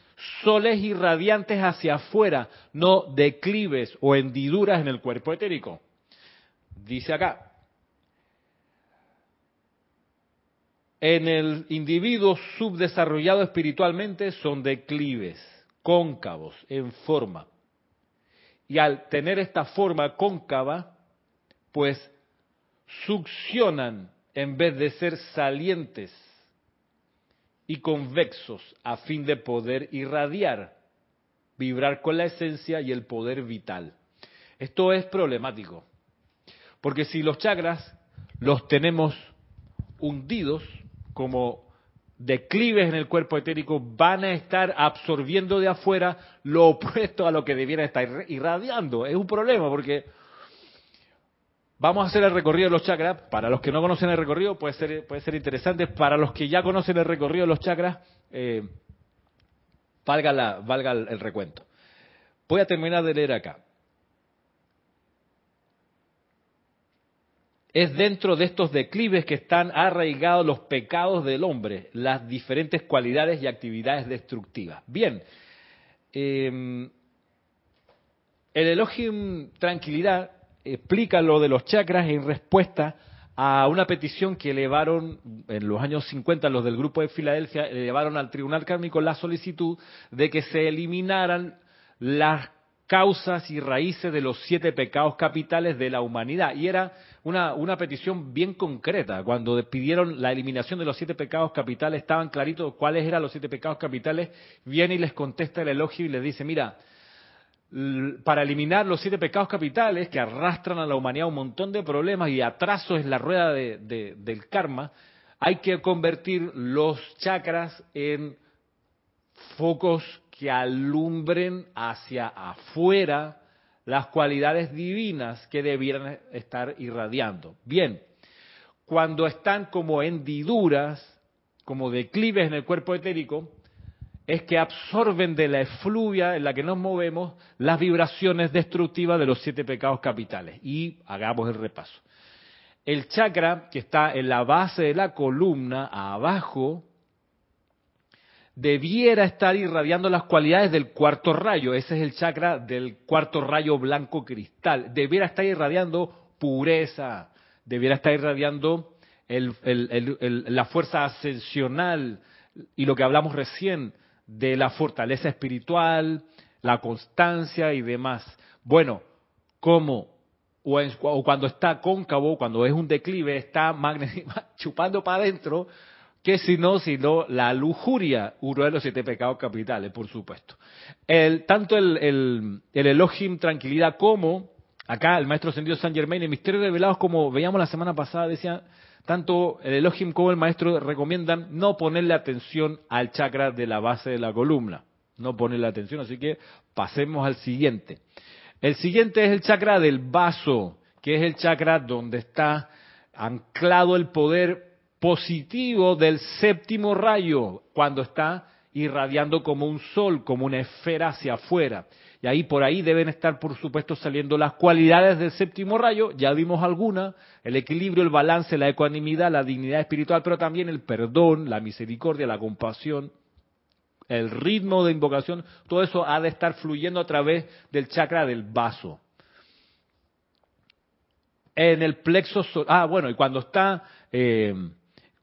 soles irradiantes hacia afuera, no declives o hendiduras en el cuerpo etérico. Dice acá, en el individuo subdesarrollado espiritualmente son declives, cóncavos, en forma. Y al tener esta forma cóncava, pues succionan en vez de ser salientes y convexos a fin de poder irradiar, vibrar con la esencia y el poder vital. Esto es problemático, porque si los chakras los tenemos hundidos como declives en el cuerpo etérico, van a estar absorbiendo de afuera lo opuesto a lo que debiera estar irradiando. Es un problema porque Vamos a hacer el recorrido de los chakras. Para los que no conocen el recorrido puede ser, puede ser interesante. Para los que ya conocen el recorrido de los chakras, eh, valga, la, valga el recuento. Voy a terminar de leer acá. Es dentro de estos declives que están arraigados los pecados del hombre, las diferentes cualidades y actividades destructivas. Bien, eh, el Elohim Tranquilidad explica lo de los chakras en respuesta a una petición que elevaron en los años 50 los del grupo de Filadelfia, elevaron al Tribunal Kármico la solicitud de que se eliminaran las causas y raíces de los siete pecados capitales de la humanidad. Y era una, una petición bien concreta. Cuando pidieron la eliminación de los siete pecados capitales, estaban claritos cuáles eran los siete pecados capitales. Viene y les contesta el elogio y les dice, mira, para eliminar los siete pecados capitales que arrastran a la humanidad un montón de problemas y atrasos en la rueda del karma, hay que convertir los chakras en focos que alumbren hacia afuera las cualidades divinas que debieran estar irradiando. Bien, cuando están como hendiduras, como declives en el cuerpo etérico, es que absorben de la efluvia en la que nos movemos las vibraciones destructivas de los siete pecados capitales. Y hagamos el repaso. El chakra que está en la base de la columna, abajo, debiera estar irradiando las cualidades del cuarto rayo. Ese es el chakra del cuarto rayo blanco cristal. Debiera estar irradiando pureza, debiera estar irradiando la fuerza ascensional y lo que hablamos recién, de la fortaleza espiritual, la constancia y demás. Bueno, ¿cómo? O, cuando está cóncavo, cuando es un declive, está chupando para adentro, que si no, sino la lujuria, uno de los siete pecados capitales, por supuesto. Tanto el, el, el Elohim tranquilidad como, acá el maestro ascendido San Germain, el misterio revelados, como veíamos la semana pasada, decía, tanto el Elohim como el maestro recomiendan no ponerle atención al chakra de la base de la columna. No ponerle atención, así que pasemos al siguiente. El siguiente es el chakra del vaso, que es el chakra donde está anclado el poder positivo del séptimo rayo, cuando está irradiando como un sol, como una esfera hacia afuera. Y ahí por ahí deben estar, por supuesto, saliendo las cualidades del séptimo rayo, ya vimos algunas, el equilibrio, el balance, la ecuanimidad, la dignidad espiritual, pero también el perdón, la misericordia, la compasión, el ritmo de invocación, todo eso ha de estar fluyendo a través del chakra del vaso. En el plexo solar, ah, bueno, y cuando está eh,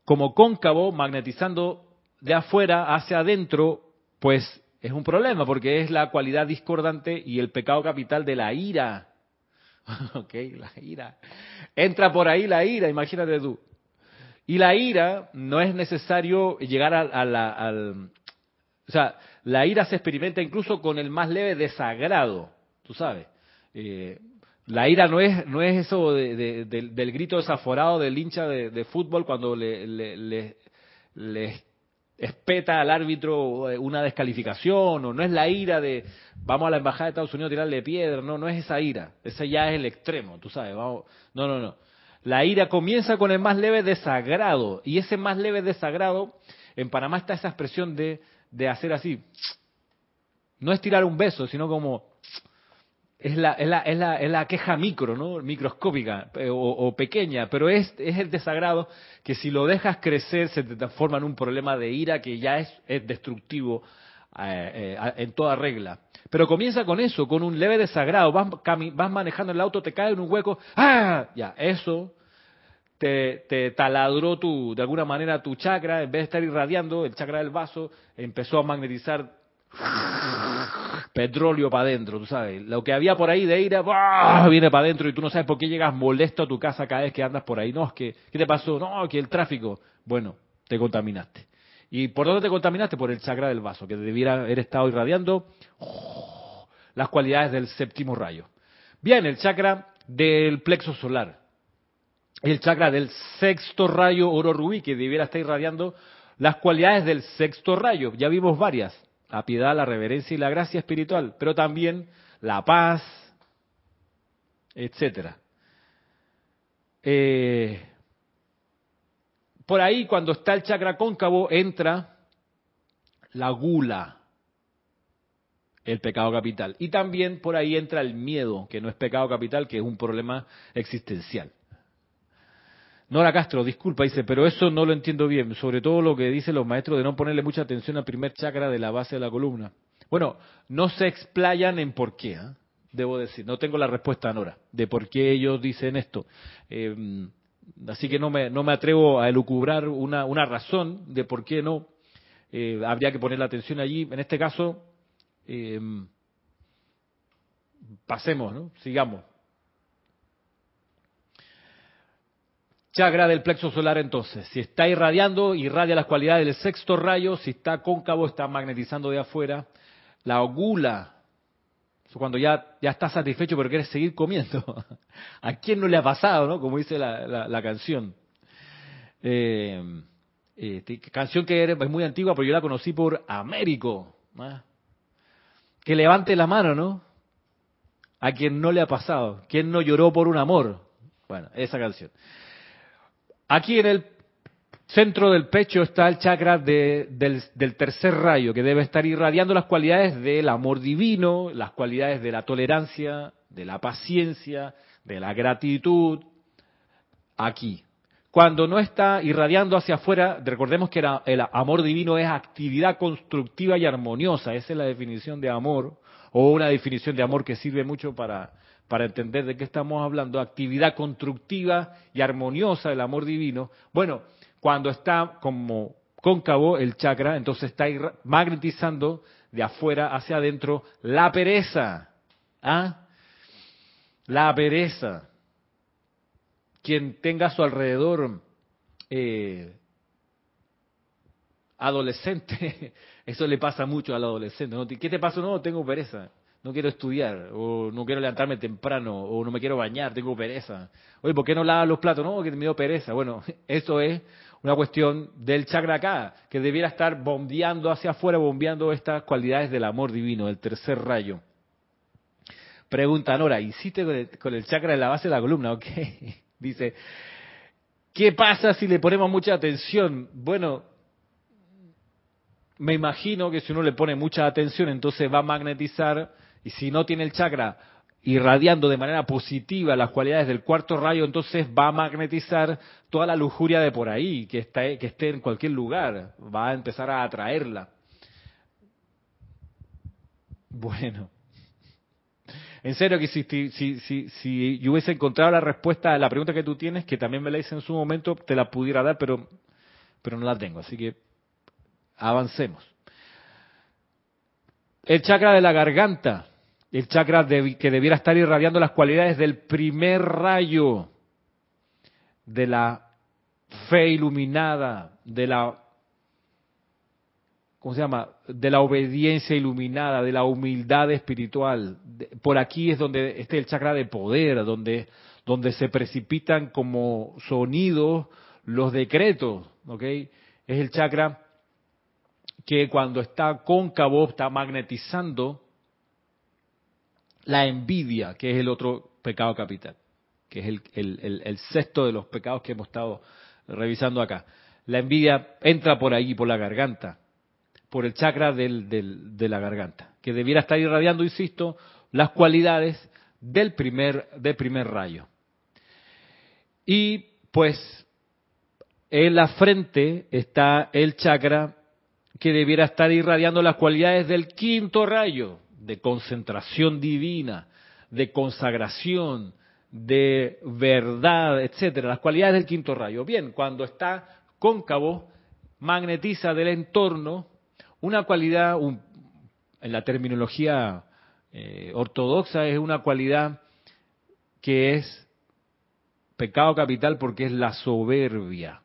como cóncavo, magnetizando de afuera hacia adentro, pues es un problema porque es la cualidad discordante y el pecado capital de la ira. ok, la ira. Entra por ahí la ira, imagínate tú. Y la ira no es necesario llegar a, la... Al, o sea, la ira se experimenta incluso con el más leve desagrado, tú sabes. Eh, la ira no es, no es eso del grito desaforado del hincha de, fútbol cuando le, le, le, le espeta al árbitro eh, una descalificación o no es la ira de vamos a la embajada de Estados Unidos a tirarle piedra, no, no es esa ira, ese ya es el extremo, tú sabes, vamos, no, no, no. La ira comienza con el más leve desagrado y ese más leve desagrado, en Panamá está esa expresión de, de hacer así, no es tirar un beso, sino como es la, es la, es la, es la queja micro, ¿no? Microscópica eh, o, pequeña, pero es, es el desagrado que si lo dejas crecer se te transforma en un problema de ira que ya es, es destructivo eh, eh, en toda regla. Pero comienza con eso, con un leve desagrado. Vas, vas manejando el auto, te cae en un hueco, ¡ah! Ya, eso te, te, taladró tu, de alguna manera tu chakra, en vez de estar irradiando, el chakra del vaso empezó a magnetizar petróleo para adentro, tú sabes. Lo que había por ahí de ira, viene para adentro y tú no sabes por qué llegas molesto a tu casa cada vez que andas por ahí. No, es que, ¿qué te pasó? No, que el tráfico. Bueno, te contaminaste. ¿Y por dónde te contaminaste? Por el chakra del vaso, que debiera haber estado irradiando las cualidades del séptimo rayo. Bien, el chakra del plexo solar. El chakra del sexto rayo oro rubí, que debiera estar irradiando las cualidades del sexto rayo. Ya vimos varias la piedad, la reverencia y la gracia espiritual, pero también la paz, etcétera. Eh, por ahí, cuando está el chakra cóncavo, entra la gula, el pecado capital. Y también por ahí entra el miedo, que no es pecado capital, que es un problema existencial. Nora Castro, disculpa, dice, pero eso no lo entiendo bien, sobre todo lo que dicen los maestros de no ponerle mucha atención al primer chakra de la base de la columna. Bueno, no se explayan en por qué, ¿ah? debo decir. No tengo la respuesta ahora de por qué ellos dicen esto. Eh, así que no me, no me atrevo a elucubrar una, una razón de por qué no. Eh, habría que poner la atención allí. En este caso, eh, pasemos, ¿no? Sigamos. Chakra del plexo solar entonces. Si está irradiando, irradia las cualidades del sexto rayo. Si está cóncavo, está magnetizando de afuera. La ogula, cuando ya, ya estás satisfecho pero quieres seguir comiendo. ¿A quién no le ha pasado, no? Como dice la, la, canción. Eh, eh canción que es muy antigua, pero yo la conocí por Américo. Que levante la mano, ¿no? A quien no le ha pasado. ¿Quién no lloró por un amor? Bueno, esa canción. Aquí en el centro del pecho está el chakra del, tercer rayo, que debe estar irradiando las cualidades del amor divino, las cualidades de la tolerancia, de la paciencia, de la gratitud, aquí. Cuando no está irradiando hacia afuera, recordemos que el amor divino es actividad constructiva y armoniosa, esa es la definición de amor, o una definición de amor que sirve mucho para, para entender de qué estamos hablando, actividad constructiva y armoniosa del amor divino. Bueno, cuando está como cóncavo el chakra, entonces está magnetizando de afuera hacia adentro la pereza. ¿Ah? La pereza. Quien tenga a su alrededor eh, adolescente, eso le pasa mucho al adolescente. ¿Qué te pasa? No, tengo pereza no quiero estudiar, o no quiero levantarme temprano, o no me quiero bañar, tengo pereza. Oye, ¿por qué no lavas los platos? No, que me dio pereza. Bueno, eso es una cuestión del chakra acá, que debiera estar bombeando hacia afuera, bombeando estas cualidades del amor divino, del tercer rayo. Pregunta Nora, ¿hiciste con el, chakra en la base de la columna? Ok. Dice, ¿qué pasa si le ponemos mucha atención? Bueno, me imagino que si uno le pone mucha atención, entonces va a magnetizar, y si no tiene el chakra irradiando de manera positiva las cualidades del cuarto rayo, entonces va a magnetizar toda la lujuria de por ahí, que, está, que esté en cualquier lugar, va a empezar a atraerla. Bueno, en serio que si, si, si, si, yo hubiese encontrado la respuesta a la pregunta que tú tienes, que también me la hice en su momento, te la pudiera dar, pero, pero no la tengo, así que avancemos. El chakra de la garganta el chakra que debiera estar irradiando las cualidades del primer rayo de la fe iluminada, de la ¿cómo se llama? de la obediencia iluminada, de la humildad espiritual. Por aquí es donde está el chakra de poder, donde donde se precipitan como sonidos los decretos, ¿ok? Es el chakra que cuando está cóncavo está magnetizando la envidia, que es el otro pecado capital, que es el, sexto de los pecados que hemos estado revisando acá. La envidia entra por ahí, por la garganta, por el chakra de la garganta, que debiera estar irradiando, insisto, las cualidades del primer, del primer rayo. Y pues en la frente está el chakra que debiera estar irradiando las cualidades del quinto rayo, de concentración divina, de consagración, de verdad, etcétera, las cualidades del quinto rayo. Bien, cuando está cóncavo, magnetiza del entorno una cualidad, en la terminología eh, ortodoxa, es una cualidad que es pecado capital porque es la soberbia.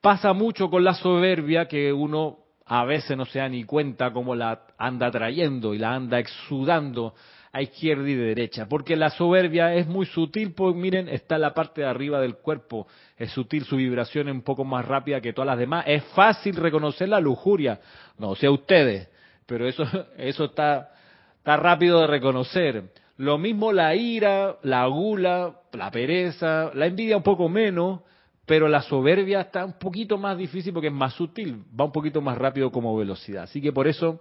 Pasa mucho con la soberbia que uno a veces no se da ni cuenta cómo la anda trayendo y la anda exudando a izquierda y de derecha, porque la soberbia es muy sutil, pues miren, está en la parte de arriba del cuerpo, es sutil, su vibración es un poco más rápida que todas las demás, es fácil reconocer la lujuria, no sé ustedes, pero eso, eso está, está rápido de reconocer. Lo mismo la ira, la gula, la pereza, la envidia un poco menos, pero la soberbia está un poquito más difícil porque es más sutil, va un poquito más rápido como velocidad. Así que por eso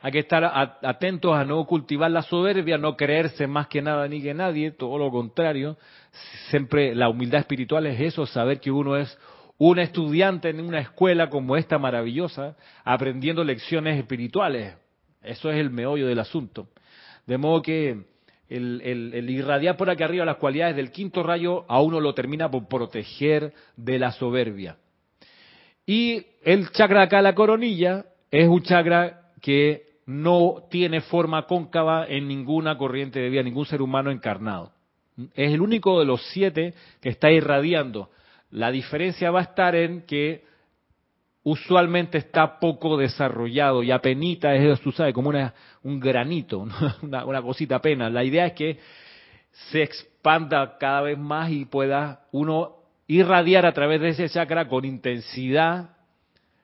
hay que estar atentos a no cultivar la soberbia, no creerse más que nada ni que nadie, todo lo contrario. Siempre la humildad espiritual es eso, saber que uno es un estudiante en una escuela como esta maravillosa, aprendiendo lecciones espirituales. Eso es el meollo del asunto. De modo que el, irradiar por aquí arriba las cualidades del quinto rayo a uno lo termina por proteger de la soberbia. Y el chakra acá, la coronilla, es un chakra que no tiene forma cóncava en ninguna corriente de vida, ningún ser humano encarnado. Es el único de los siete que está irradiando. La diferencia va a estar en que usualmente está poco desarrollado y apenita es, tú sabes, como una, un granito, una, una cosita apenas. La idea es que se expanda cada vez más y pueda uno irradiar a través de ese chakra con intensidad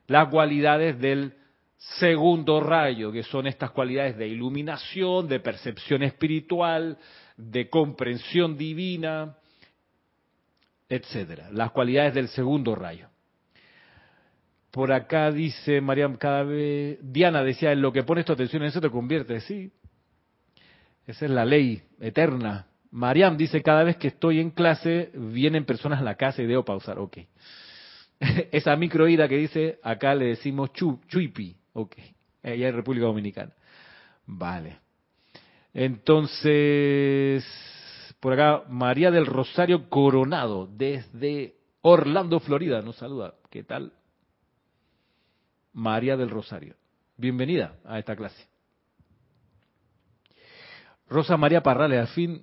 las cualidades del segundo rayo, que son estas cualidades de iluminación, de percepción espiritual, de comprensión divina, etcétera. Las cualidades del segundo rayo. Por acá dice Mariam, cada vez, Diana decía, en lo que pones tu atención en eso te convierte, sí. Esa es la ley eterna. Mariam dice, cada vez que estoy en clase, vienen personas a la casa y debo pausar. Ok. Esa microída que dice, acá le decimos chu, chuipi. Ok. Allá en República Dominicana. Vale. Entonces, por acá, María del Rosario Coronado, desde Orlando, Florida, nos saluda. ¿Qué tal? María del Rosario. Bienvenida a esta clase. Rosa María Parrales al fin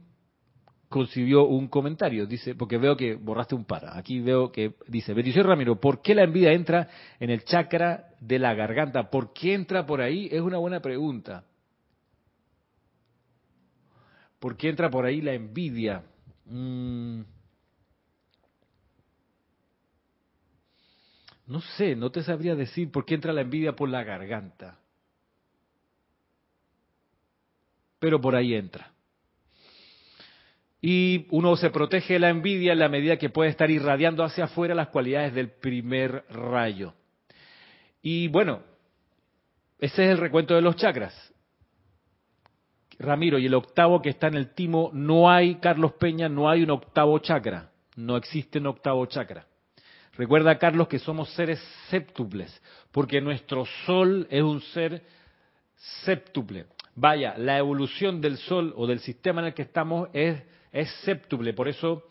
concibió un comentario, dice, porque veo que borraste un para. Aquí veo que dice, bendición Ramiro, ¿por qué la envidia entra en el chakra de la garganta? ¿Por qué entra por ahí? Es una buena pregunta. ¿Por qué entra por ahí la envidia? Mm. No sé, no te sabría decir por qué entra la envidia por la garganta. Pero por ahí entra. Y uno se protege de la envidia en la medida que puede estar irradiando hacia afuera las cualidades del primer rayo. Y bueno, ese es el recuento de los chakras. Ramiro, y el octavo que está en el timo, no hay, Carlos Peña, no hay un octavo chakra. No existe un octavo chakra. Recuerda, Carlos, que somos seres séptuples, porque nuestro sol es un ser séptuple. Vaya, la evolución del sol o del sistema en el que estamos es, es séptuple, por eso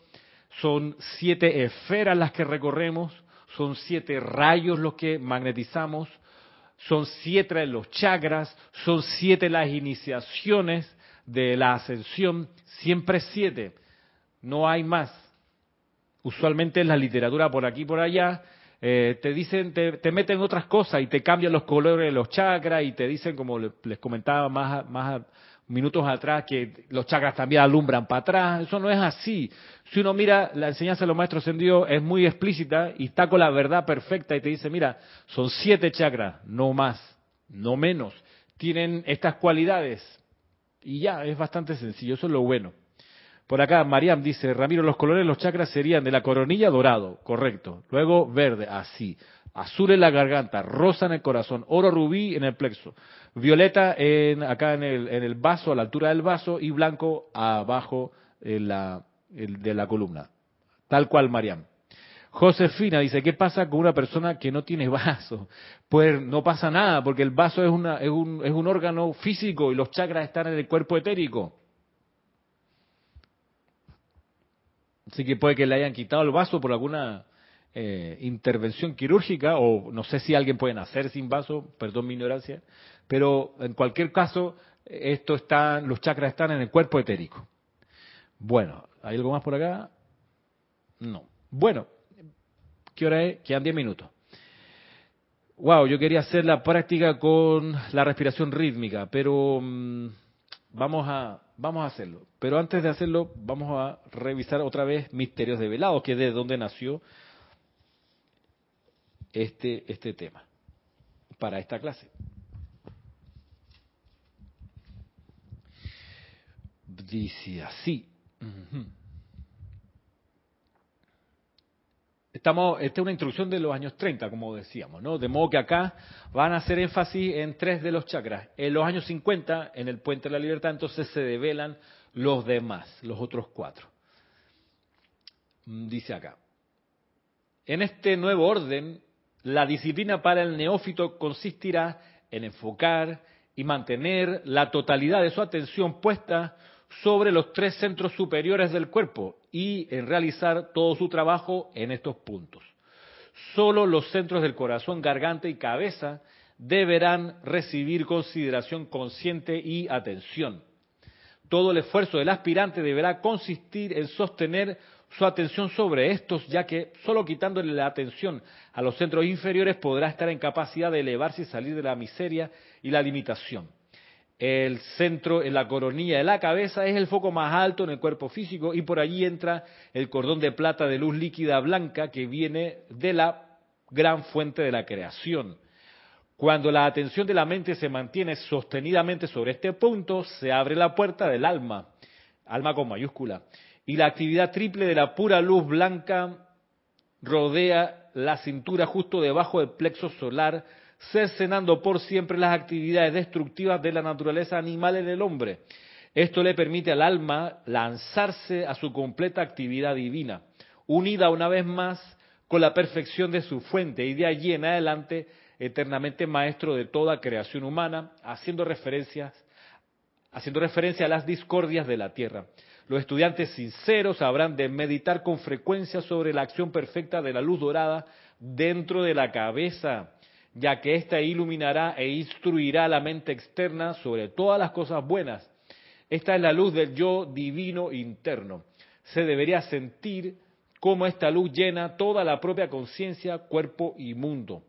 son siete esferas las que recorremos, son siete rayos los que magnetizamos, son siete los chakras, son siete las iniciaciones de la ascensión, siempre siete, no hay más usualmente en la literatura por aquí y por allá, eh, te dicen, te, meten otras cosas y te cambian los colores de los chakras y te dicen, como les comentaba más, más minutos atrás, que los chakras también alumbran para atrás. Eso no es así. Si uno mira la enseñanza de los maestros ascendidos, es muy explícita y está con la verdad perfecta y te dice, mira, son siete chakras, no más, no menos. Tienen estas cualidades. Y ya, es bastante sencillo, eso es lo bueno. Por acá, Mariam dice, Ramiro, los colores de los chakras serían de la coronilla dorado, correcto. Luego verde, así. Azul en la garganta, rosa en el corazón, oro rubí en el plexo, violeta en, acá en el, en el vaso, a la altura del vaso, y blanco abajo en la, de la columna. Tal cual, Mariam. Josefina dice, ¿qué pasa con una persona que no tiene vaso? Pues no pasa nada, porque el vaso es, una, es, un, es un órgano físico y los chakras están en el cuerpo etérico. Así que puede que le hayan quitado el vaso por alguna eh, intervención quirúrgica o no sé si alguien puede nacer sin vaso, perdón mi ignorancia, pero en cualquier caso esto está, los chakras están en el cuerpo etérico. Bueno, ¿hay algo más por acá? No. Bueno, ¿qué hora es? Quedan 10 minutos. Wow, yo quería hacer la práctica con la respiración rítmica, pero mm, vamos a vamos a hacerlo. Pero antes de hacerlo, vamos a revisar otra vez Misterios de Velado, que es de donde nació este, este tema para esta clase. Dice así. Estamos, esta es una introducción de los años 30, como decíamos, ¿no? De modo que acá van a hacer énfasis en tres de los chakras. En los años 50, en el Puente de la Libertad, entonces se develan los demás, los otros cuatro. Mm, dice acá. En este nuevo orden, la disciplina para el neófito consistirá en enfocar, y mantener la totalidad de su atención puesta sobre los tres centros superiores del cuerpo y en realizar todo su trabajo en estos puntos. Solo los centros del corazón, garganta y cabeza deberán recibir consideración consciente y atención. Todo el esfuerzo del aspirante deberá consistir en sostener su atención sobre estos, ya que solo quitándole la atención a los centros inferiores podrá estar en capacidad de elevarse y salir de la miseria y la limitación. El centro en la coronilla de la cabeza es el foco más alto en el cuerpo físico y por allí entra el cordón de plata de luz líquida blanca que viene de la gran fuente de la creación. Cuando la atención de la mente se mantiene sostenidamente sobre este punto, se abre la puerta del alma, alma con mayúscula, y la actividad triple de la pura luz blanca rodea la cintura justo debajo del plexo solar, cercenando por siempre las actividades destructivas de la naturaleza animal en el hombre. Esto le permite al alma lanzarse a su completa actividad divina, unida una vez más con la perfección de su fuente y de allí en adelante eternamente maestro de toda creación humana, haciendo referencias haciendo referencia a las discordias de la tierra. Los estudiantes sinceros habrán de meditar con frecuencia sobre la acción perfecta de la luz dorada dentro de la cabeza, ya que ésta iluminará e instruirá la mente externa sobre todas las cosas buenas. Esta es la luz del yo divino interno. Se debería sentir cómo esta luz llena toda la propia conciencia, cuerpo y mundo.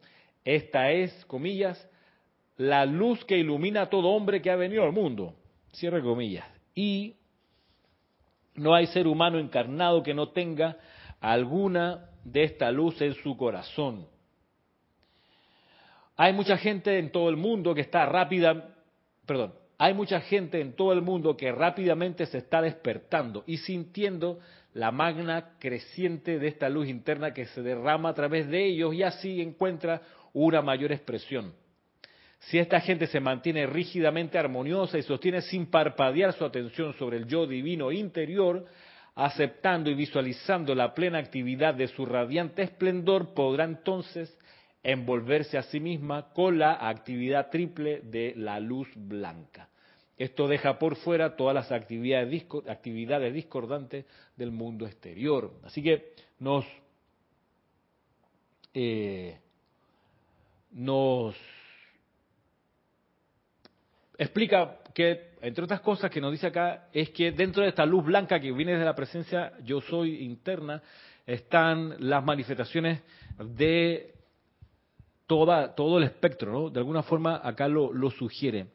Esta es, comillas, la luz que ilumina a todo hombre que ha venido al mundo. Cierre comillas. Y no hay ser humano encarnado que no tenga alguna de esta luz en su corazón. Hay mucha gente en todo el mundo que está rápida, perdón, hay mucha gente en todo el mundo que rápidamente se está despertando y sintiendo la magna creciente de esta luz interna que se derrama a través de ellos y así encuentra una mayor expresión. Si esta gente se mantiene rígidamente armoniosa y sostiene sin parpadear su atención sobre el yo divino interior, aceptando y visualizando la plena actividad de su radiante esplendor, podrá entonces envolverse a sí misma con la actividad triple de la luz blanca. Esto deja por fuera todas las actividades, actividades discordantes del mundo exterior. Así que eh, nos explica que, entre otras cosas que nos dice acá, es que dentro de esta luz blanca que viene de la presencia yo soy interna, están las manifestaciones de toda, todo el espectro, ¿no? De alguna forma acá lo, lo sugiere.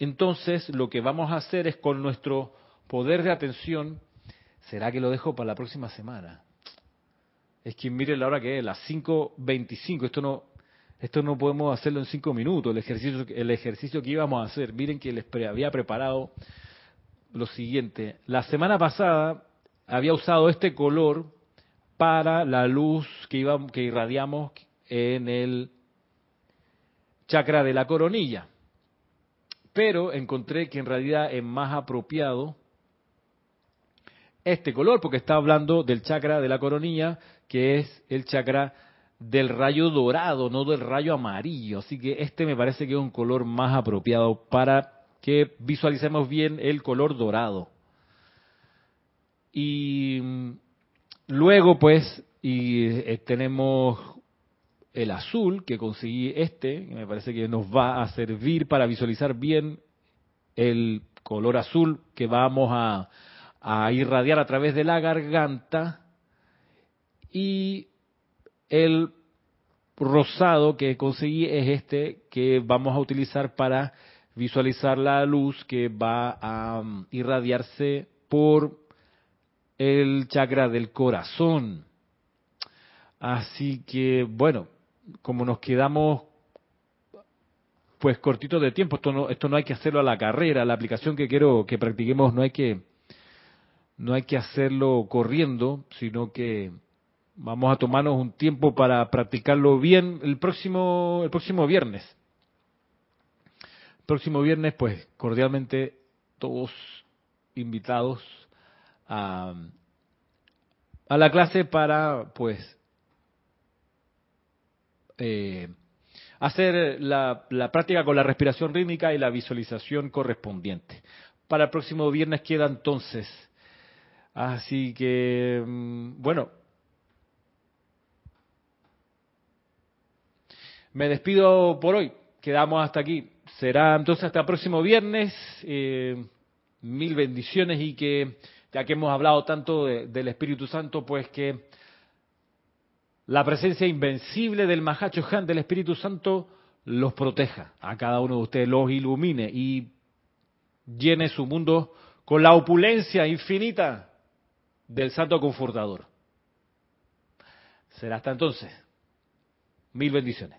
Entonces, lo que vamos a hacer es con nuestro poder de atención, ¿será que lo dejo para la próxima semana? Es que mire la hora que es, las 5.25, esto no, esto no podemos hacerlo en cinco minutos, el ejercicio, el ejercicio que íbamos a hacer. Miren que les había preparado lo siguiente. La semana pasada había usado este color para la luz que, que irradiamos en el chakra de la coronilla. Pero encontré que en realidad es más apropiado este color, porque está hablando del chakra de la coronilla, que es el chakra del rayo dorado, no del rayo amarillo. Así que este me parece que es un color más apropiado para que visualicemos bien el color dorado. Y mm, luego pues y eh, tenemos el azul que conseguí este, que me parece que nos va a servir para visualizar bien el color azul que vamos a, a irradiar a través de la garganta y el rosado que conseguí es este que vamos a utilizar para visualizar la luz que va a um, irradiarse por el chakra del corazón. Así que, bueno, como nos quedamos pues cortitos de tiempo, esto no, esto no hay que hacerlo a la carrera, la aplicación que quiero que practiquemos no hay que, no hay que hacerlo corriendo, sino que Vamos a tomarnos un tiempo para practicarlo bien el próximo, el próximo viernes. El próximo viernes, pues, cordialmente todos invitados a, la clase para, pues, eh, hacer la, la práctica con la respiración rítmica y la visualización correspondiente. Para el próximo viernes queda entonces. Así que, mm, bueno, me despido por hoy. Quedamos hasta aquí. Será entonces hasta el próximo viernes. Eh, mil bendiciones y que, ya que hemos hablado tanto del Espíritu Santo, pues que la presencia invencible del Mahacho Han, del Espíritu Santo, los proteja a cada uno de ustedes, los ilumine y llene su mundo con la opulencia infinita del Santo Confortador. Será hasta entonces. Mil bendiciones.